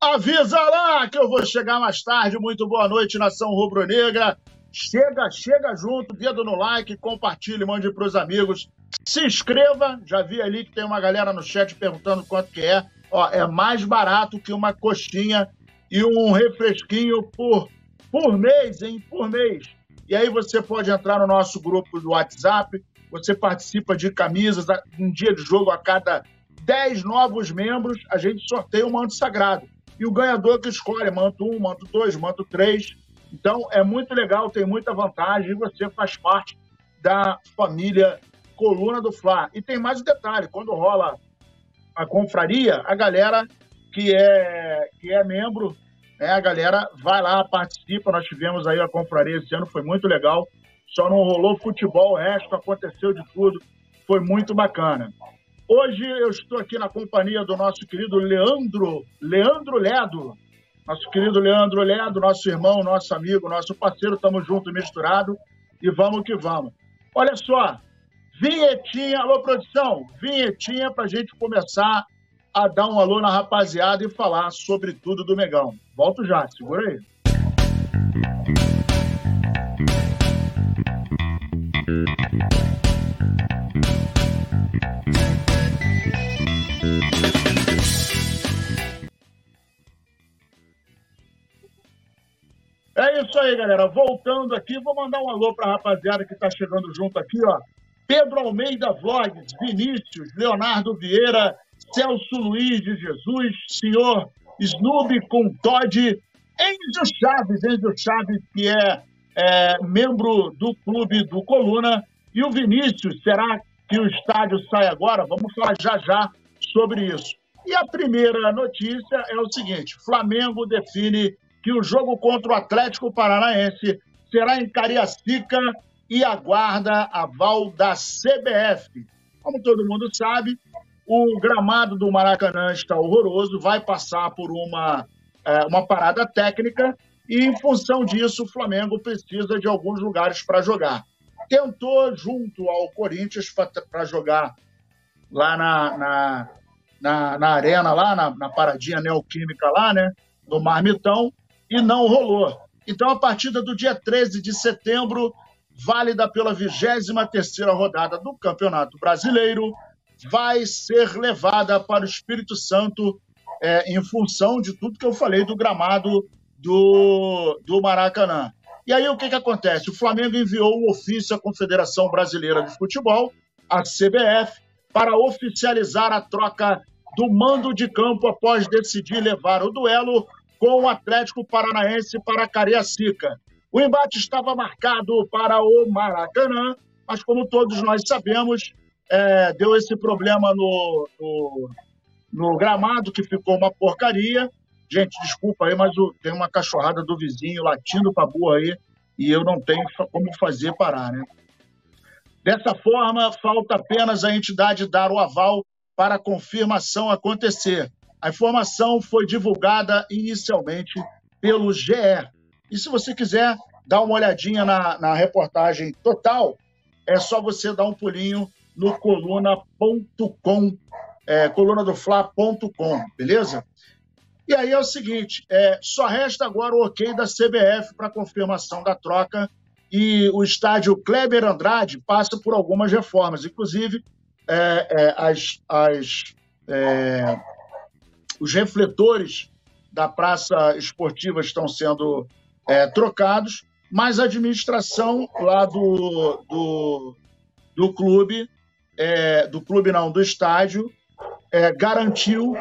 Avisa lá que eu vou chegar mais tarde. Muito boa noite, nação rubro-negra. Chega, chega junto, dedo no like, compartilhe, mande para os amigos. Se inscreva. Já vi ali que tem uma galera no chat perguntando quanto que é. Ó, é mais barato que uma coxinha e um refresquinho por, por mês, hein? Por mês. E aí você pode entrar no nosso grupo do WhatsApp. Você participa de camisas. Um dia de jogo a cada 10 novos membros, a gente sorteia um manto sagrado e o ganhador que escolhe manto um, manto dois, manto três. Então é muito legal, tem muita vantagem e você faz parte da família Coluna do Fla. E tem mais um detalhe: quando rola a confraria, a galera que é, que é membro, né, a galera vai lá, participa. Nós tivemos aí a confraria esse ano, foi muito legal. Só não rolou futebol, o resto aconteceu de tudo. Foi muito bacana. Hoje eu estou aqui na companhia do nosso querido Leandro, Leandro Ledo. Nosso querido Leandro Ledo, nosso irmão, nosso amigo, nosso parceiro, estamos juntos, misturado e vamos que vamos. Olha só, vinhetinha, alô produção, vinhetinha para a gente começar a dar um alô na rapaziada e falar sobre tudo do Megão. Volto já, segura aí. É isso aí, galera. Voltando aqui, vou mandar um alô para a rapaziada que está chegando junto aqui, ó. Pedro Almeida Vlogs, Vinícius, Leonardo Vieira, Celso Luiz de Jesus, senhor Snoopy com Todd, Enzo Chaves, Enzo Chaves, que é, é membro do clube do Coluna, e o Vinícius, será que o estádio sai agora? Vamos falar já já sobre isso. E a primeira notícia é o seguinte: Flamengo define que o jogo contra o Atlético Paranaense será em Cariacica e aguarda aval da CBF. Como todo mundo sabe, o gramado do Maracanã está horroroso, vai passar por uma, é, uma parada técnica e, em função disso, o Flamengo precisa de alguns lugares para jogar. Tentou, junto ao Corinthians, para jogar lá na, na, na, na, arena, lá na, na paradinha neoquímica, lá, né? No Marmitão, e não rolou. Então, a partida do dia 13 de setembro, válida pela 23ª rodada do Campeonato Brasileiro, vai ser levada para o Espírito Santo é, em função de tudo que eu falei do gramado do, do Maracanã. E aí o que, que acontece? O Flamengo enviou um ofício à Confederação Brasileira de Futebol, a CBF, para oficializar a troca do mando de campo após decidir levar o duelo com o Atlético Paranaense para Cariacica. O embate estava marcado para o Maracanã, mas como todos nós sabemos, é, deu esse problema no, no, no, gramado, que ficou uma porcaria. Gente, desculpa aí, mas tem uma cachorrada do vizinho latindo para burra aí e eu não tenho como fazer parar, né? Dessa forma, falta apenas a entidade dar o aval para a confirmação acontecer. A informação foi divulgada inicialmente pelo GE. E se você quiser dar uma olhadinha na, na reportagem total, é só você dar um pulinho no coluna.com, é, colunadofla.com, beleza? E aí é o seguinte, é, só resta agora o ok da CBF para confirmação da troca e o estádio Kleber Andrade passa por algumas reformas, inclusive é, é as, as é, os refletores da praça esportiva estão sendo é, trocados, mas a administração lá do, do, do clube, é, do clube não, do estádio, é, garantiu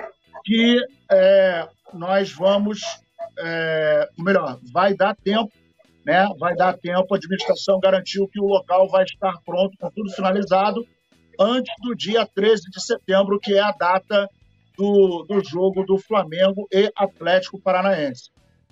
que é, nós vamos, é, melhor, vai dar tempo, né? Vai dar tempo, a administração garantiu que o local vai estar pronto, com tudo finalizado, antes do dia 13 de setembro, que é a data do, do jogo do Flamengo e Atlético Paranaense.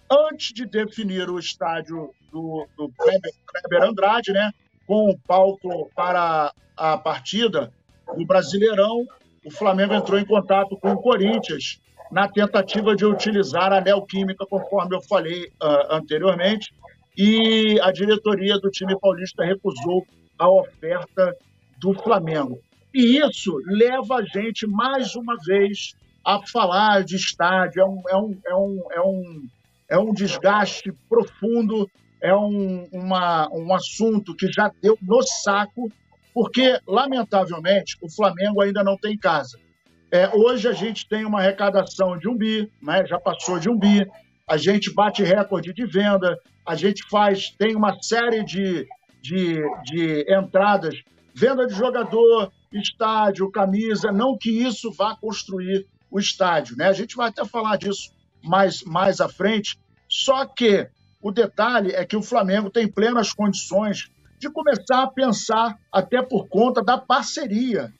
Antes de definir o estádio do, do Kleber, Kleber Andrade, né, com o palco para a partida do Brasileirão, o Flamengo entrou em contato com o Corinthians na tentativa de utilizar a Neoquímica, conforme eu falei uh, anteriormente, e a diretoria do time paulista recusou a oferta do Flamengo. E isso leva a gente, mais uma vez, a falar de estádio. É um, é um, é um, é um, é um desgaste profundo, é um, uma, um assunto que já deu no saco, porque, lamentavelmente, o Flamengo ainda não tem casa. É, hoje a gente tem uma arrecadação de um bi, né? já passou de um bi, a gente bate recorde de venda, a gente faz, tem uma série de, de, de entradas, venda de jogador, estádio, camisa, não que isso vá construir o estádio, né? A gente vai até falar disso mais, mais à frente, só que o detalhe é que o Flamengo tem plenas condições de começar a pensar, até por conta da parceria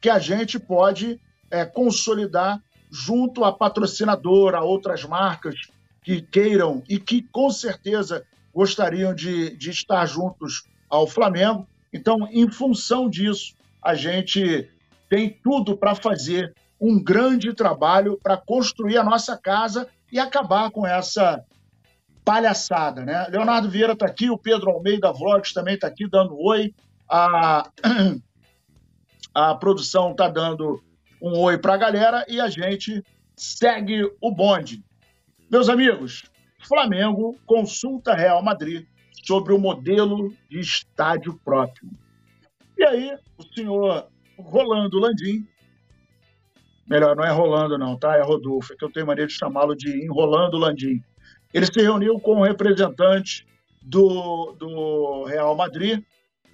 que a gente pode é, consolidar junto a patrocinadora, a outras marcas que queiram e que com certeza gostariam de, de estar juntos ao Flamengo. Então, em função disso, a gente tem tudo para fazer um grande trabalho para construir a nossa casa e acabar com essa palhaçada, né? Leonardo Vieira está aqui, o Pedro Almeida Vlogs também está aqui dando oi. A, a produção está dando um oi para a galera e a gente segue o bonde. Meus amigos, Flamengo consulta Real Madrid sobre o modelo de estádio próprio. E aí, o senhor Rolando Landim, melhor, não é Rolando não, tá? É Rodolfo, é que eu tenho maneira de chamá-lo de Enrolando Landim. Ele se reuniu com o representante do, do Real Madrid,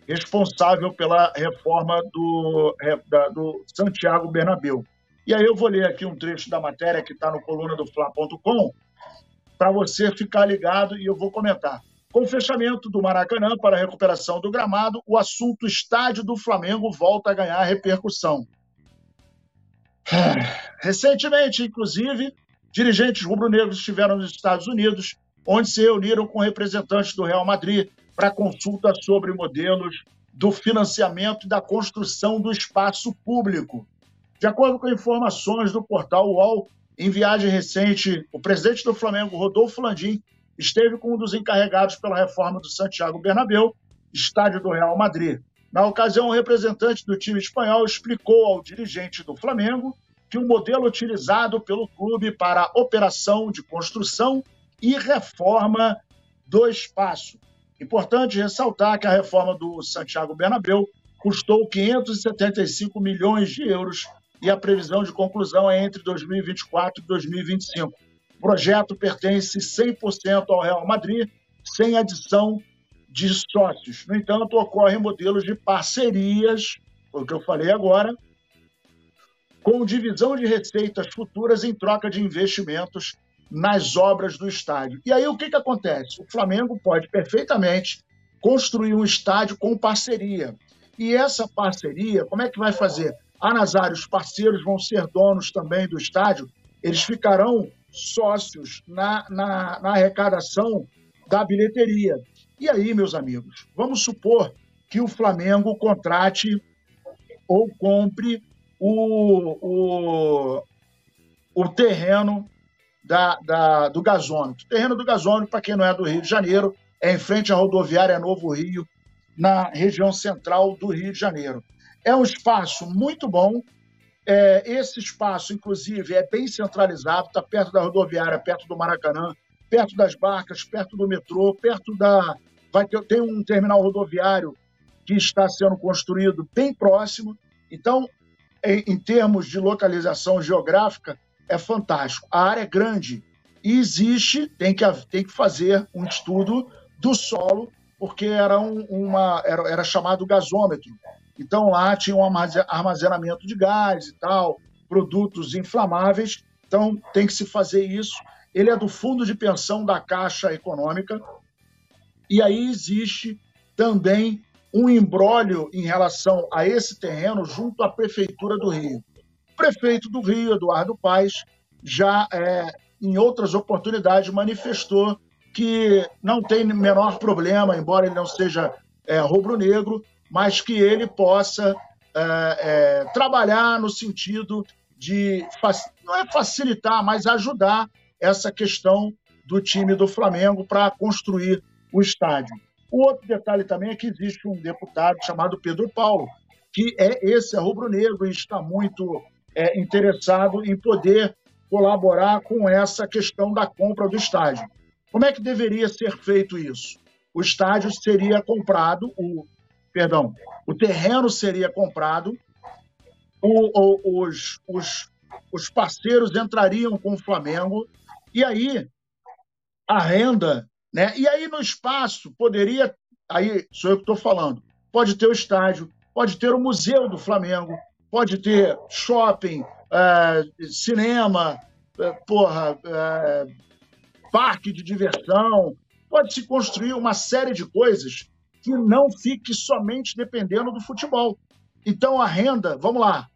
responsável pela reforma do, da, do Santiago Bernabéu. E aí eu vou ler aqui um trecho da matéria que está no coluna do Fla.com para você ficar ligado e eu vou comentar. Com o fechamento do Maracanã para a recuperação do gramado, o assunto estádio do Flamengo volta a ganhar repercussão. Recentemente, inclusive, dirigentes rubro-negros estiveram nos Estados Unidos, onde se reuniram com representantes do Real Madrid para consulta sobre modelos do financiamento e da construção do espaço público. De acordo com informações do portal UOL, em viagem recente, o presidente do Flamengo, Rodolfo Landim, esteve com um dos encarregados pela reforma do Santiago Bernabéu, estádio do Real Madrid. Na ocasião, o representante do time espanhol explicou ao dirigente do Flamengo que o modelo utilizado pelo clube para a operação de construção e reforma do espaço. Importante ressaltar que a reforma do Santiago Bernabéu custou 575 milhões de euros e a previsão de conclusão é entre 2024 e 2025. O projeto pertence 100% ao Real Madrid, sem adição de sócios. No entanto, ocorrem modelos de parcerias, o que eu falei agora, com divisão de receitas futuras em troca de investimentos nas obras do estádio. E aí o que, que acontece? O Flamengo pode perfeitamente construir um estádio com parceria. E essa parceria, como é que vai fazer? A Nazário, os parceiros vão ser donos também do estádio, eles ficarão sócios na, na, na arrecadação da bilheteria. E aí, meus amigos, vamos supor que o Flamengo contrate ou compre o, o, o terreno da, da, do gasômetro. Terreno do gasômetro, para quem não é do Rio de Janeiro, é em frente à rodoviária Novo Rio, na região central do Rio de Janeiro. É um espaço muito bom. É, esse espaço, inclusive, é bem centralizado, está perto da rodoviária, perto do Maracanã, perto das barcas, perto do metrô, perto da. Vai ter, tem um terminal rodoviário que está sendo construído bem próximo. Então, em, em termos de localização geográfica, é fantástico. A área é grande e existe, tem que, tem que fazer um estudo do solo, porque era, um, uma, era, era chamado gasômetro. Então lá tinha um armazenamento de gás e tal, produtos inflamáveis. Então tem que se fazer isso. Ele é do fundo de pensão da Caixa Econômica. E aí existe também um embrólio em relação a esse terreno junto à Prefeitura do Rio. O prefeito do Rio, Eduardo Paes, já é, em outras oportunidades manifestou que não tem menor problema, embora ele não seja é, rubro-negro, mas que ele possa é, é, trabalhar no sentido de, não é facilitar, mas ajudar essa questão do time do Flamengo para construir o estádio. O outro detalhe também é que existe um deputado chamado Pedro Paulo, que é esse é rubro-negro e está muito é, interessado em poder colaborar com essa questão da compra do estádio. Como é que deveria ser feito isso? O estádio seria comprado, o perdão, o terreno seria comprado, o, o, os, os, os parceiros entrariam com o Flamengo e aí a renda, né? E aí no espaço poderia, aí sou eu que estou falando, pode ter o estádio, pode ter o museu do Flamengo, pode ter shopping, é, cinema, é, porra, é, parque de diversão, pode se construir uma série de coisas que não fique somente dependendo do futebol. Então a renda, vamos lá,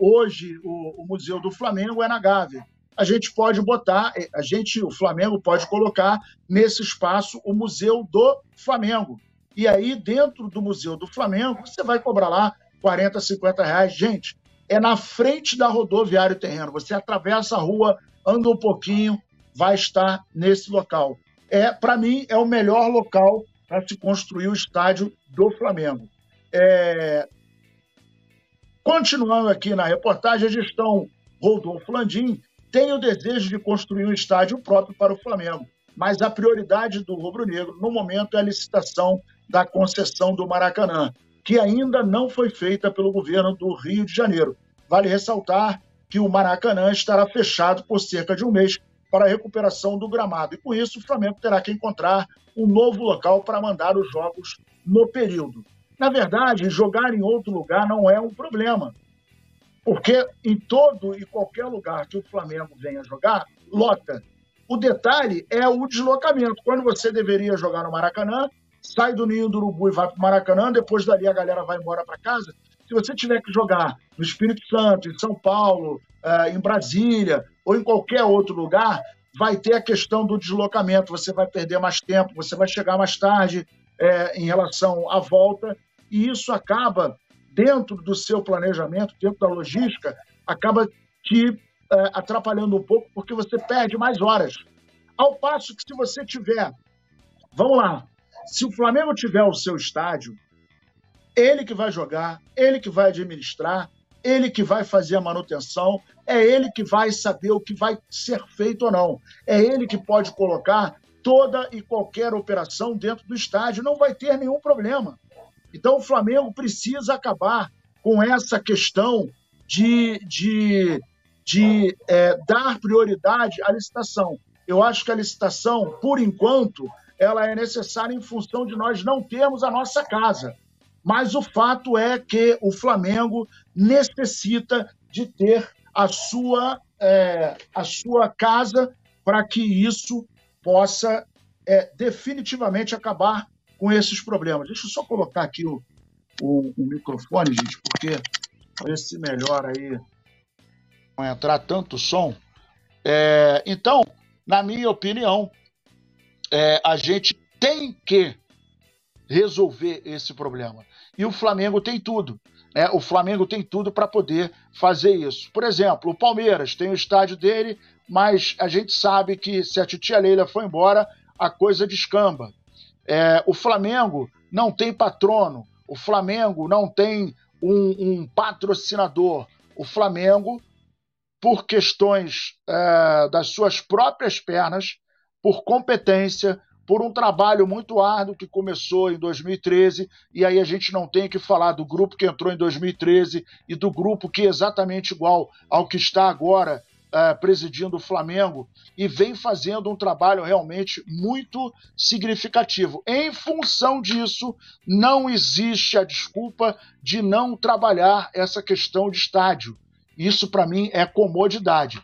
hoje o, o Museu do Flamengo é na Gávea a gente pode botar, eh, a gente, o Flamengo pode colocar nesse espaço o Museu do Flamengo. E aí, dentro do Museu do Flamengo, você vai cobrar lá 40, 50 reais. Gente, é na frente da rodoviária terreno. Você atravessa a rua, anda um pouquinho, vai estar nesse local. É, para mim, é o melhor local para se construir o estádio do Flamengo. É... Continuando aqui na reportagem, a gestão Rodolfo Landim tem o desejo de construir um estádio próprio para o Flamengo, mas a prioridade do rubro-negro no momento é a licitação da concessão do Maracanã, que ainda não foi feita pelo governo do Rio de Janeiro. Vale ressaltar que o Maracanã estará fechado por cerca de um mês para a recuperação do gramado. E com isso, o Flamengo terá que encontrar um novo local para mandar os jogos no período. Na verdade, jogar em outro lugar não é um problema. Porque em todo e qualquer lugar que o Flamengo venha jogar, lota. O detalhe é o deslocamento. Quando você deveria jogar no Maracanã, sai do Ninho do Urubu e vai para o Maracanã, depois dali a galera vai embora para casa. Se você tiver que jogar no Espírito Santo, em São Paulo, em Brasília ou em qualquer outro lugar, vai ter a questão do deslocamento. Você vai perder mais tempo, você vai chegar mais tarde é, em relação à volta, e isso acaba dentro do seu planejamento, dentro da logística, acaba te é, atrapalhando um pouco, porque você perde mais horas. Ao passo que, se você tiver, vamos lá, se o Flamengo tiver o seu estádio, ele que vai jogar, ele que vai administrar, ele que vai fazer a manutenção, é ele que vai saber o que vai ser feito ou não. É ele que pode colocar toda e qualquer operação dentro do estádio, não vai ter nenhum problema. Então, o Flamengo precisa acabar com essa questão de, de, de é, dar prioridade à licitação. Eu acho que a licitação, por enquanto, ela é necessária em função de nós não termos a nossa casa. Mas o fato é que o Flamengo necessita de ter a sua, é, a sua casa para que isso possa é, definitivamente acabar com esses problemas. Deixa eu só colocar aqui o, o, o microfone, gente, porque para ver se melhora aí. Não entrar tanto som. É, então, na minha opinião, é, a gente tem que resolver esse problema. E o Flamengo tem tudo. Né? O Flamengo tem tudo para poder fazer isso. Por exemplo, o Palmeiras tem o estádio dele, mas a gente sabe que se a titia Leila for embora, a coisa descamba. É, o Flamengo não tem patrono, o Flamengo não tem um, um patrocinador. O Flamengo, por questões é, das suas próprias pernas, por competência, por um trabalho muito árduo que começou em 2013, e aí a gente não tem que falar do grupo que entrou em 2013 e do grupo que é exatamente igual ao que está agora uh, presidindo o Flamengo e vem fazendo um trabalho realmente muito significativo. Em função disso, não existe a desculpa de não trabalhar essa questão de estádio. Isso, para mim, é comodidade.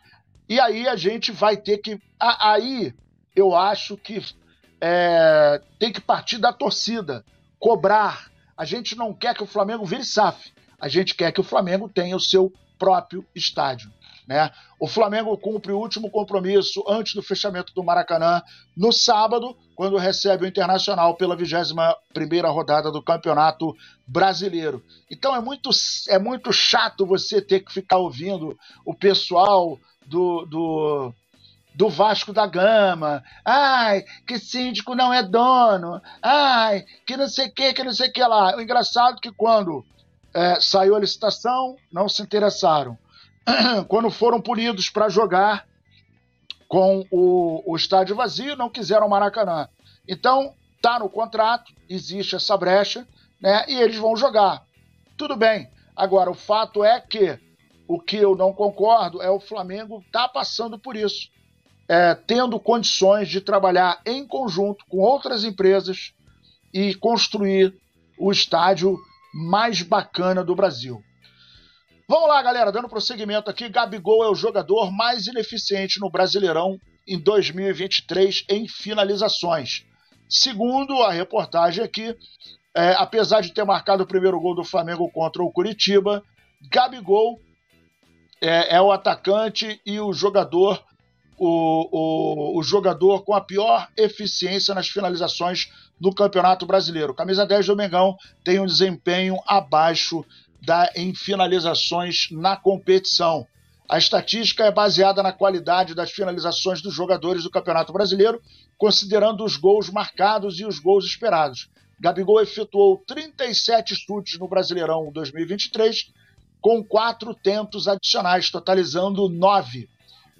E aí a gente vai ter que. Aí eu acho que é, tem que partir da torcida, cobrar. A gente não quer que o Flamengo vire SAF. A gente quer que o Flamengo tenha o seu próprio estádio. Né? O Flamengo cumpre o último compromisso antes do fechamento do Maracanã no sábado, quando recebe o Internacional pela 21ª rodada do Campeonato Brasileiro. Então é muito, é muito chato você ter que ficar ouvindo o pessoal do, do, do Vasco da Gama. Ai, que síndico não é dono. Ai, que não sei o que, que não sei o que lá. O engraçado é que quando é, saiu a licitação, não se interessaram quando foram punidos para jogar com o, o estádio vazio, não quiseram Maracanã. Então, tá no contrato, existe essa brecha, né? E eles vão jogar. Tudo bem. Agora, o fato é que o que eu não concordo é o Flamengo tá passando por isso, é, tendo condições de trabalhar em conjunto com outras empresas e construir o estádio mais bacana do Brasil. Vamos lá, galera, dando prosseguimento aqui. Gabigol é o jogador mais ineficiente no Brasileirão em 2023 em finalizações. Segundo a reportagem aqui, é, apesar de ter marcado o primeiro gol do Flamengo contra o Curitiba, Gabigol é, é o atacante e o jogador o, o, o, jogador com a pior eficiência nas finalizações no Campeonato Brasileiro. Camisa 10 do Mengão tem um desempenho abaixo da, em finalizações na competição. A estatística é baseada na qualidade das finalizações dos jogadores do Campeonato Brasileiro, considerando os gols marcados e os gols esperados. Gabigol efetuou 37 chutes no Brasileirão 2023, com quatro tentos adicionais, totalizando nove.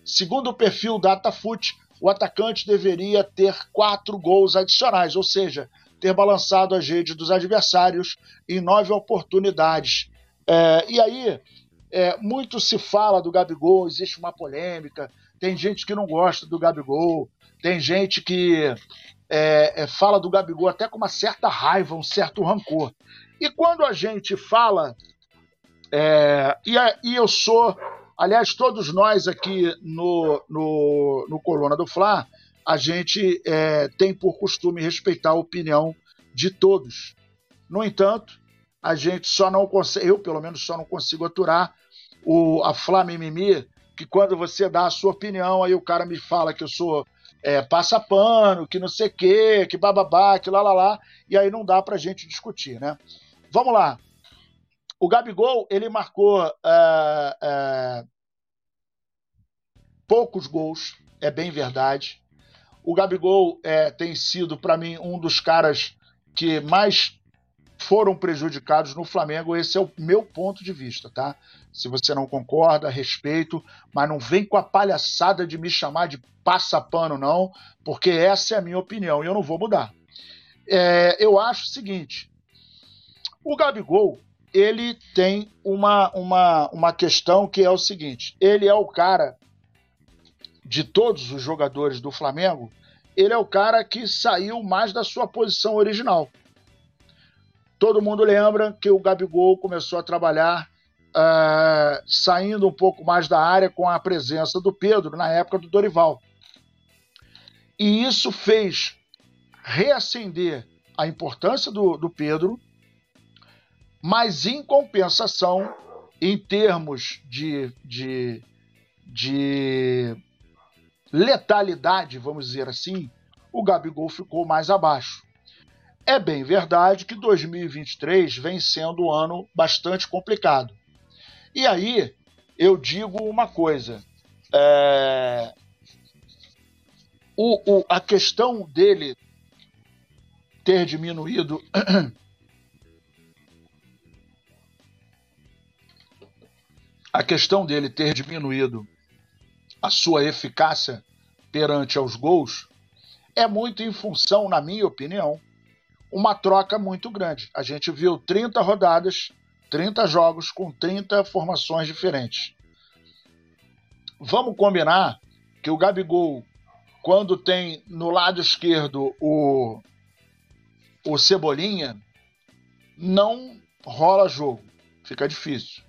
Segundo o perfil DataFoot, o atacante deveria ter quatro gols adicionais, ou seja, ter balançado as redes dos adversários em nove oportunidades. É, e aí, é, muito se fala do Gabigol, existe uma polêmica, tem gente que não gosta do Gabigol, tem gente que é, é, fala do Gabigol até com uma certa raiva, um certo rancor. E quando a gente fala, é, e, e, eu sou, aliás, todos nós aqui no, no, no Coluna do Fla, a gente é, tem por costume respeitar a opinião de todos. No entanto, a gente só não consegue, eu pelo menos só não consigo aturar o, a Flamimimi, que quando você dá a sua opinião, aí o cara me fala que eu sou é, que não sei o quê, que bababá, que lá, lá, lá, e aí não dá pra gente discutir, né? Vamos lá. O Gabigol, ele marcou é, é, poucos gols, é bem verdade. O Gabigol é, tem sido, para mim, um dos caras que mais foram prejudicados no Flamengo. Esse é o meu ponto de vista, tá? Se você não concorda, respeito, mas não vem com a palhaçada de me chamar de passapano, não, porque essa é a minha opinião e eu não vou mudar. É, eu acho o seguinte: o Gabigol ele tem uma, uma, uma questão que é o seguinte: ele é o cara de todos os jogadores do Flamengo, ele é o cara que saiu mais da sua posição original. Todo mundo lembra que o Gabigol começou a trabalhar uh, saindo um pouco mais da área com a presença do Pedro na época do Dorival. E isso fez reacender a importância do, do Pedro, mas em compensação, em termos de, de, de letalidade, vamos dizer assim, o Gabigol ficou mais abaixo. É bem verdade que 2023 vem sendo um ano bastante complicado. E aí eu digo uma coisa: é... o, o, a questão dele ter diminuído. A questão dele ter diminuído a sua eficácia perante aos gols é muito em função, na minha opinião, uma troca muito grande. A gente viu 30 rodadas, 30 jogos com 30 formações diferentes. Vamos combinar que o Gabigol, quando tem no lado esquerdo o, o Cebolinha, não rola jogo, fica difícil.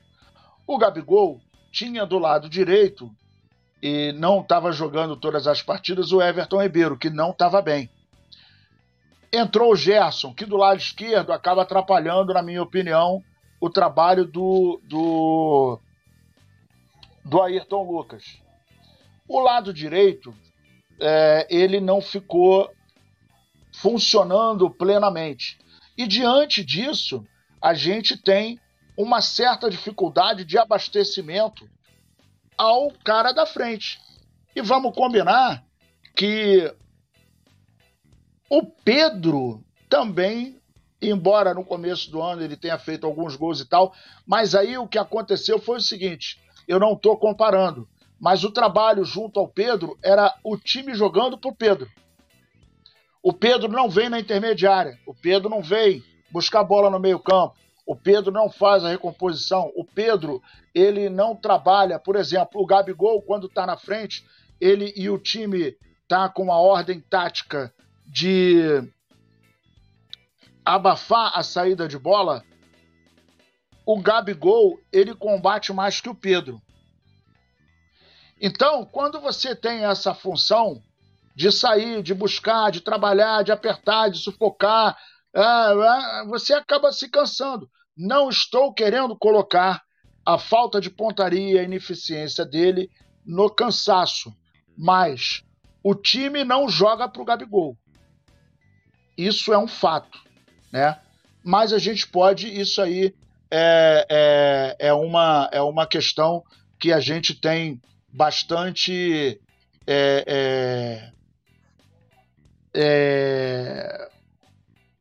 O Gabigol tinha do lado direito e não estava jogando todas as partidas o Everton Ribeiro, que não estava bem. Entrou o Gerson, que do lado esquerdo acaba atrapalhando, na minha opinião, o trabalho do, do, do Ayrton Lucas. O lado direito, é, ele não ficou funcionando plenamente. E diante disso, a gente tem uma certa dificuldade de abastecimento ao cara da frente. E vamos combinar que o Pedro também, embora no começo do ano ele tenha feito alguns gols e tal, mas aí o que aconteceu foi o seguinte: eu não estou comparando. Mas o trabalho junto ao Pedro era o time jogando por Pedro. O Pedro não vem na intermediária, o Pedro não vem buscar bola no meio-campo, o Pedro não faz a recomposição, o Pedro ele não trabalha, por exemplo, o Gabigol quando está na frente, ele e o time tá com uma ordem tática de abafar a saída de bola, o Gabigol ele combate mais que o Pedro. Então, quando você tem essa função de sair, de buscar, de trabalhar, de apertar, de sufocar, é, é, você acaba se cansando. Não estou querendo colocar a falta de pontaria, a ineficiência dele no cansaço, mas o time não joga para o Gabigol. Isso é um fato, né? Mas a gente pode, isso aí é, é, é, uma, é uma questão que a gente tem bastante é, é, é,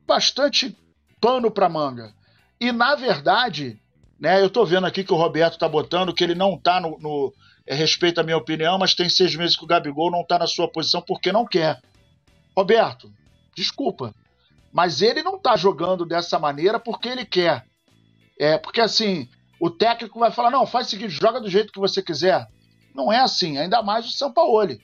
bastante pano para manga. E na verdade, né, eu estou vendo aqui que o Roberto está botando que ele não está no, no é, respeita minha opinião, mas tem seis meses que o Gabigol não está na sua posição porque não quer. Roberto, desculpa, mas ele não está jogando dessa maneira porque ele quer. É porque assim, o técnico vai falar: não, faz o seguinte, joga do jeito que você quiser. Não é assim, ainda mais o Sampaoli.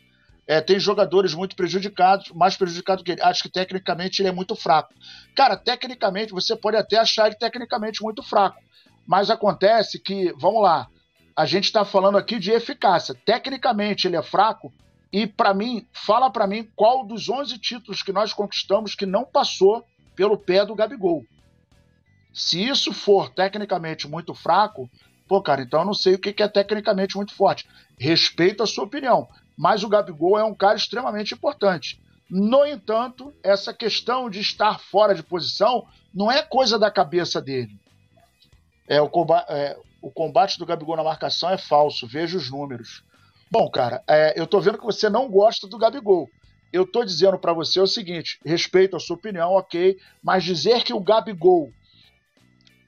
É, tem jogadores muito prejudicados, mais prejudicados que ele. Acho que tecnicamente ele é muito fraco. Cara, tecnicamente, você pode até achar ele tecnicamente muito fraco. Mas acontece que, vamos lá, a gente está falando aqui de eficácia. Tecnicamente ele é fraco. E para mim, fala para mim qual dos 11 títulos que nós conquistamos que não passou pelo pé do Gabigol. Se isso for tecnicamente muito fraco, pô, cara, então eu não sei o que é tecnicamente muito forte. Respeito a sua opinião, mas o Gabigol é um cara extremamente importante. No entanto, essa questão de estar fora de posição não é coisa da cabeça dele. É, o, combate, é, o combate do Gabigol na marcação é falso, veja os números. Bom, cara, é, eu tô vendo que você não gosta do Gabigol. Eu tô dizendo para você o seguinte: respeito a sua opinião, ok, mas dizer que o Gabigol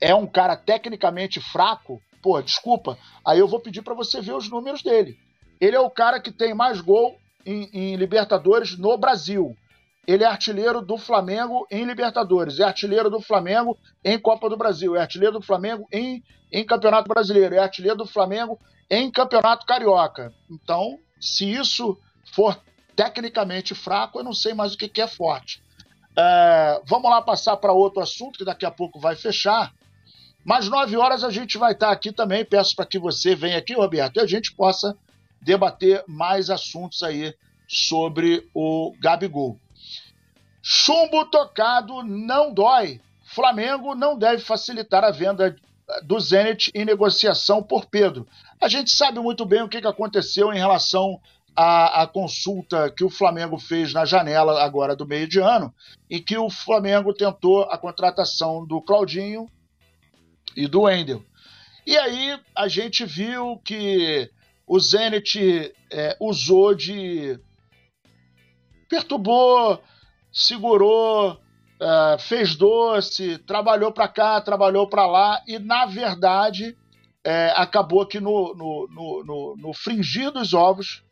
é um cara tecnicamente fraco, pô, desculpa, aí eu vou pedir para você ver os números dele. Ele é o cara que tem mais gol em, em, Libertadores no Brasil. Ele é artilheiro do Flamengo em Libertadores, é artilheiro do Flamengo em Copa do Brasil, é artilheiro do Flamengo em, em Campeonato Brasileiro, é artilheiro do Flamengo em Campeonato Carioca. Então, se isso for tecnicamente fraco, eu não sei mais o que, que é forte. É, vamos lá passar para outro assunto que daqui a pouco vai fechar. Mas nove horas a gente vai estar aqui também. Peço para que você venha aqui, Roberto, e a gente possa debater mais assuntos aí sobre o Gabigol. Chumbo tocado não dói. Flamengo não deve facilitar a venda do Zenit em negociação por Pedro. A gente sabe muito bem o que aconteceu em relação à, consulta que o Flamengo fez na janela agora do meio de ano, em que o Flamengo tentou a contratação do Claudinho e do Wendel. E aí a gente viu que o Zenit é, usou de. perturbou, segurou, é, fez doce, trabalhou para cá, trabalhou para lá, e na verdade é, acabou que no, no, no, no, no fringir dos ovos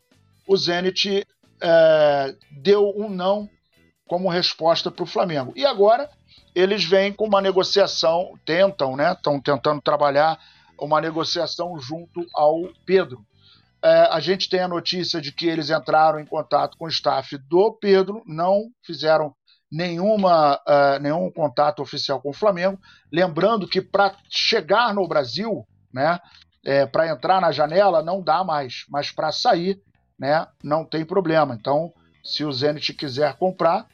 o Zenit é, deu um não como resposta para o Flamengo. E agora eles vêm com uma negociação, tentam, né? Estão tentando trabalhar uma negociação junto ao Pedro. É, a gente tem a notícia de que eles entraram em contato com o staff do Pedro, não fizeram nenhuma, uh, nenhum contato oficial com o Flamengo. Lembrando que para chegar no Brasil, né, é, para entrar na janela, não dá mais, mas para sair, né, não tem problema. Então, se o Zenit quiser comprar,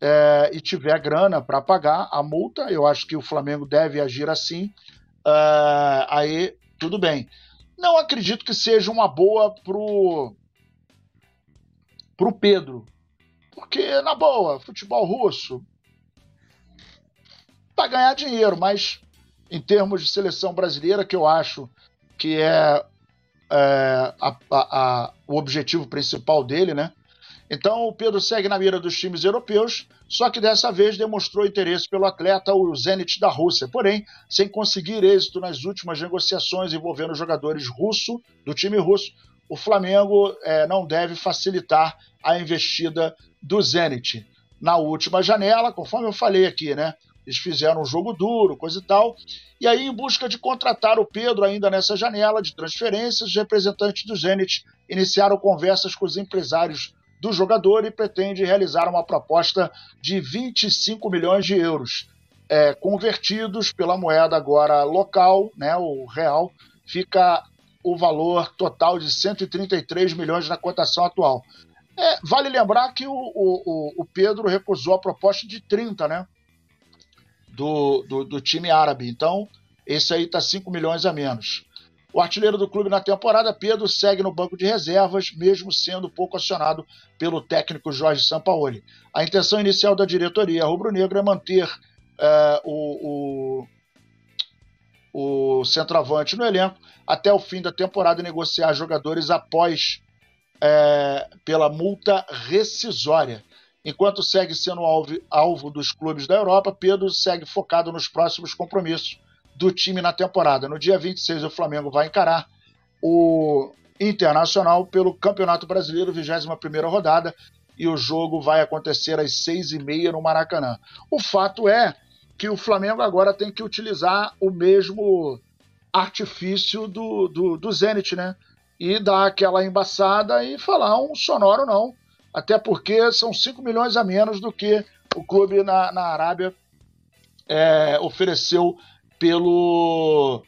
é, e tiver grana para pagar a multa, eu acho que o Flamengo deve agir assim, é, aí tudo bem. Não acredito que seja uma boa pro pro Pedro, porque na boa, futebol russo para ganhar dinheiro, mas em termos de seleção brasileira, que eu acho que é, é a, a, a, o objetivo principal dele, né? Então o Pedro segue na mira dos times europeus, só que dessa vez demonstrou interesse pelo atleta, o Zenit da Rússia, porém sem conseguir êxito nas últimas negociações envolvendo jogadores russo do time russo. O Flamengo é, não deve facilitar a investida do Zenit. Na última janela, conforme eu falei aqui, né? Eles fizeram um jogo duro, coisa e tal. E aí, em busca de contratar o Pedro ainda nessa janela de transferências, os representantes do Zenit iniciaram conversas com os empresários do jogador e pretende realizar uma proposta de 25 milhões de euros. É, convertidos pela moeda agora local, né, o real, fica o valor total de 133 milhões na cotação atual. É, vale lembrar que o, o, o Pedro recusou a proposta de 30, né? do, do, do time árabe. Então, esse aí está 5 milhões a menos. O artilheiro do clube na temporada, Pedro, segue no banco de reservas, mesmo sendo pouco acionado pelo técnico Jorge Sampaoli. A intenção inicial da diretoria rubro-negra é manter uh, o, o, o centroavante no elenco até o fim da temporada e negociar jogadores após uh, pela multa rescisória. Enquanto segue sendo alvo, alvo dos clubes da Europa, Pedro segue focado nos próximos compromissos do time na temporada. No dia 26, o Flamengo vai encarar o Internacional pelo Campeonato Brasileiro, 21ª rodada, e o jogo vai acontecer às 6h30 no Maracanã. O fato é que o Flamengo agora tem que utilizar o mesmo artifício do, do, do Zenit, né? E dar aquela embaçada e falar um sonoro não até porque são 5 milhões a menos do que o clube na, na Arábia é, ofereceu pelo,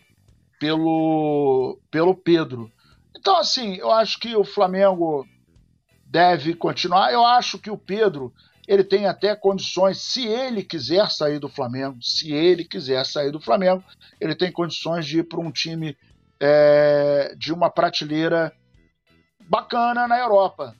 pelo, pelo Pedro. Então, assim, eu acho que o Flamengo deve continuar. Eu acho que o Pedro ele tem até condições, se ele quiser sair do Flamengo, se ele quiser sair do Flamengo, ele tem condições de ir para um time é, de uma prateleira bacana na Europa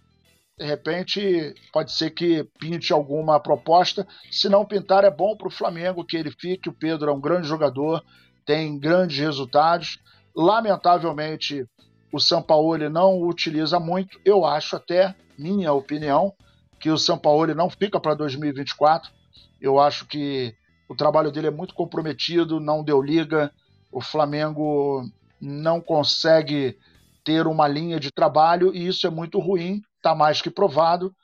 de repente pode ser que pinte alguma proposta. Se não pintar, é bom para o Flamengo que ele fique. O Pedro é um grande jogador, tem grandes resultados. Lamentavelmente, o Sampaoli não o utiliza muito. Eu acho até, minha opinião, que o Sampaoli não fica para 2024. Eu acho que o trabalho dele é muito comprometido, não deu liga. O Flamengo não consegue ter uma linha de trabalho e isso é muito ruim está mais que provado.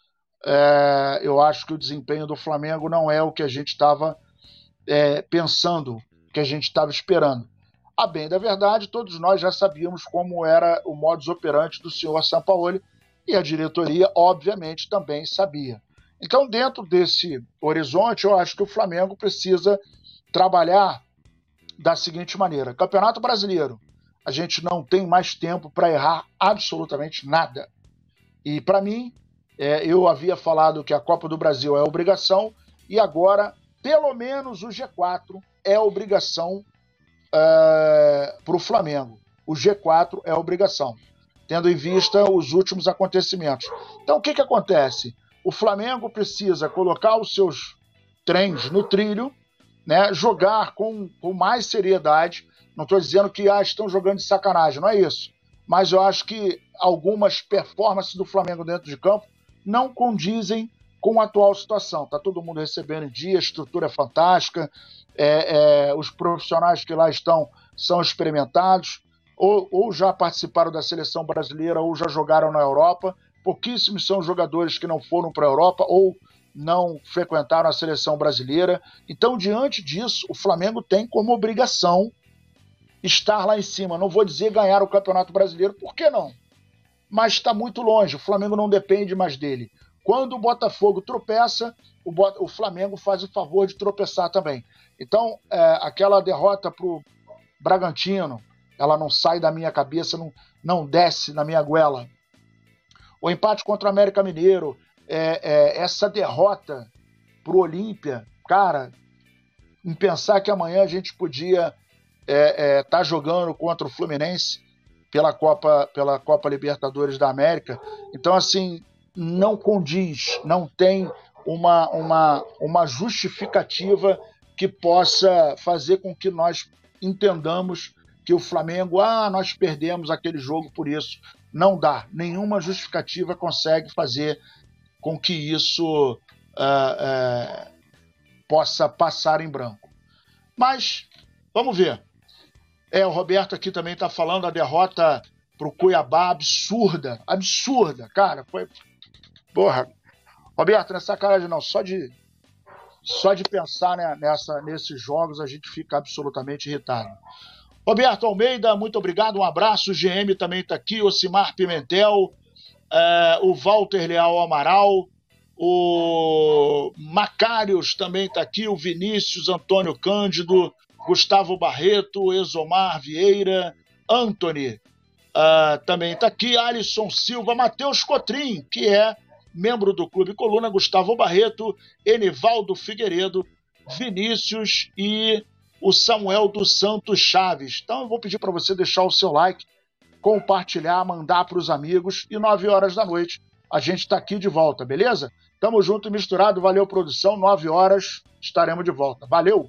É, eu acho que o desempenho do Flamengo não é o que a gente estava é, pensando, que a gente estava esperando. A bem da verdade, todos nós já sabíamos como era o modus operandi do senhor Sampaoli e a diretoria, obviamente, também sabia. Então, dentro desse horizonte, eu acho que o Flamengo precisa trabalhar da seguinte maneira: Campeonato Brasileiro, a gente não tem mais tempo para errar absolutamente nada. E para mim, é, eu havia falado que a Copa do Brasil é obrigação e agora, pelo menos o G4 é obrigação é, para o Flamengo. O G4 é obrigação, tendo em vista os últimos acontecimentos. Então, o que, que acontece? O Flamengo precisa colocar os seus trens no trilho, né, jogar com, com mais seriedade. Não estou dizendo que ah, estão jogando de sacanagem, não é isso mas eu acho que algumas performances do Flamengo dentro de campo não condizem com a atual situação. Está todo mundo recebendo em dia, estrutura é fantástica, é, é, os profissionais que lá estão são experimentados, ou, ou, já participaram da seleção brasileira ou já jogaram na Europa. Pouquíssimos são jogadores que não foram para a Europa ou não frequentaram a seleção brasileira. Então, diante disso, o Flamengo tem como obrigação estar lá em cima. Não vou dizer ganhar o Campeonato Brasileiro, por que não? Mas está muito longe, o Flamengo não depende mais dele. Quando o Botafogo tropeça, o, Bot o Flamengo faz o favor de tropeçar também. Então, é, aquela derrota para o Bragantino, ela não sai da minha cabeça, não, não desce na minha goela. O empate contra o América Mineiro, é, é, essa derrota para o Olímpia, cara, em pensar que amanhã a gente podia é, é, tá jogando contra o Fluminense pela Copa, pela Copa Libertadores da América. Então, assim, não condiz, não tem uma, uma, uma justificativa que possa fazer com que nós entendamos que o Flamengo, ah, nós perdemos aquele jogo por isso. Não dá. Nenhuma justificativa consegue fazer com que isso uh, uh, possa passar em branco. Mas vamos ver. É, o Roberto aqui também está falando da derrota para o Cuiabá absurda, absurda, cara. Foi, porra, Roberto, nessa é sacanagem não, só de só de pensar né, nessa, nesses jogos a gente fica absolutamente irritado. Roberto Almeida, muito obrigado, um abraço. O GM também está aqui, o Simar Pimentel, é, o Walter Leal Amaral, o Macários também está aqui, o Vinícius Antônio Cândido, Gustavo Barreto, Exomar Vieira, Anthony uh, também está aqui, Alisson Silva, Matheus Cotrim, que é membro do Clube Coluna, Gustavo Barreto, Enivaldo Figueiredo, Vinícius e o Samuel dos Santos Chaves. Então eu vou pedir para você deixar o seu like, compartilhar, mandar para os amigos e 9 horas da noite a gente está aqui de volta, beleza? Tamo junto e misturado, valeu produção, 9 horas estaremos de volta. Valeu!